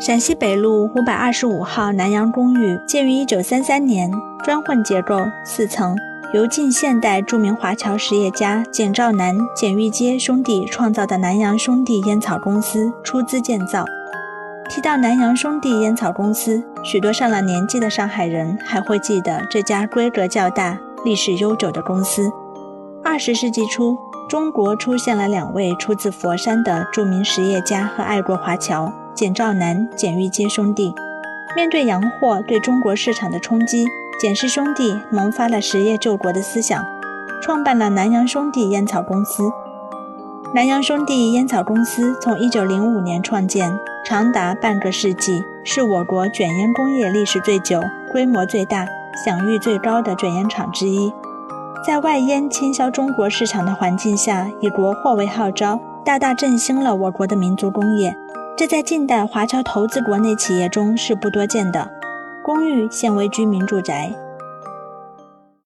陕西北路五百二十五号南洋公寓建于一九三三年，砖混结构，四层，由近现代著名华侨实业家简兆南、简玉阶兄弟创造的南洋兄弟烟草公司出资建造。提到南洋兄弟烟草公司，许多上了年纪的上海人还会记得这家规格较大、历史悠久的公司。二十世纪初，中国出现了两位出自佛山的著名实业家和爱国华侨。简兆南、简玉阶兄弟面对洋货对中国市场的冲击，简氏兄弟萌发了实业救国的思想，创办了南洋兄弟烟草公司。南洋兄弟烟草公司从1905年创建，长达半个世纪，是我国卷烟工业历史最久、规模最大、享誉最高的卷烟厂之一。在外烟倾销中国市场的环境下，以国货为号召，大大振兴了我国的民族工业。这在近代华侨投资国内企业中是不多见的。公寓现为居民住宅，